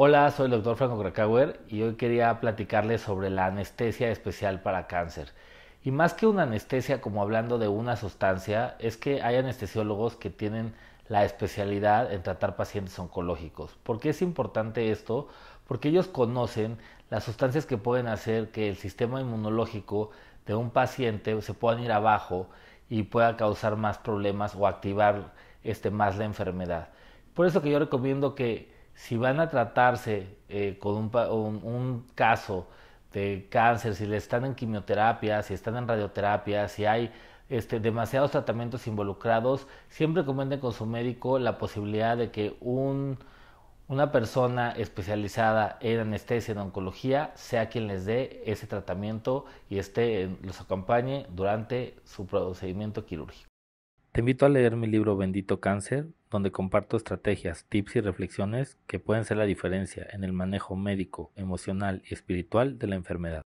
Hola, soy el doctor Franco Krakauer y hoy quería platicarles sobre la anestesia especial para cáncer. Y más que una anestesia como hablando de una sustancia, es que hay anestesiólogos que tienen la especialidad en tratar pacientes oncológicos. ¿Por qué es importante esto? Porque ellos conocen las sustancias que pueden hacer que el sistema inmunológico de un paciente se pueda ir abajo y pueda causar más problemas o activar este, más la enfermedad. Por eso que yo recomiendo que si van a tratarse eh, con un, caso de cáncer, si le están en quimioterapia, si están en radioterapia, si hay este, demasiados tratamientos involucrados, siempre comenten con su médico la posibilidad de que un, una persona especializada en anestesia, en oncología, sea quien les dé ese tratamiento y esté, los acompañe durante su procedimiento quirúrgico. Te invito a leer mi libro Bendito Cáncer, donde comparto estrategias, tips y reflexiones que pueden ser la diferencia en el manejo médico, emocional y espiritual de la enfermedad.